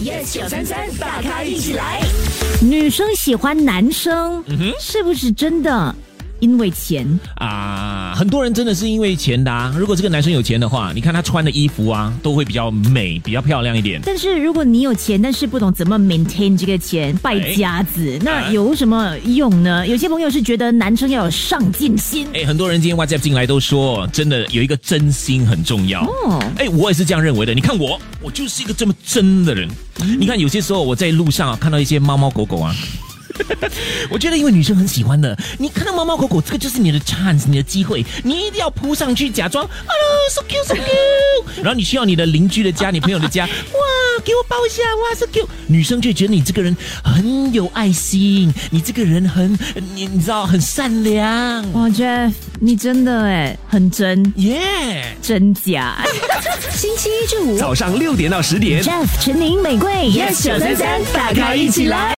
yes 九三三，大咖一起来。女生喜欢男生，是不是真的？因为钱啊，很多人真的是因为钱的啊。如果这个男生有钱的话，你看他穿的衣服啊，都会比较美，比较漂亮一点。但是如果你有钱，但是不懂怎么 maintain 这个钱，败家子，那有什么用呢？有些朋友是觉得男生要有上进心。哎，很多人今天 WhatsApp 进来都说，真的有一个真心很重要。哦，哎，我也是这样认为的。你看我，我就是一个这么真的人。你看有些时候我在路上啊，看到一些猫猫狗狗啊。我觉得，因为女生很喜欢的，你看到猫猫狗狗，这个就是你的 chance，你的机会，你一定要扑上去，假装 hello，so cute，so cute。然后你需要你的邻居的家，你朋友的家，哇，给我抱一下，哇，so cute。女生就觉得你这个人很有爱心，你这个人很，你你知道很善良。我觉得你真的哎，很真，耶，真假。星期一至五早上六点到十点，Jeff、陈宁、玫瑰，yes 九三三，大咖一起来。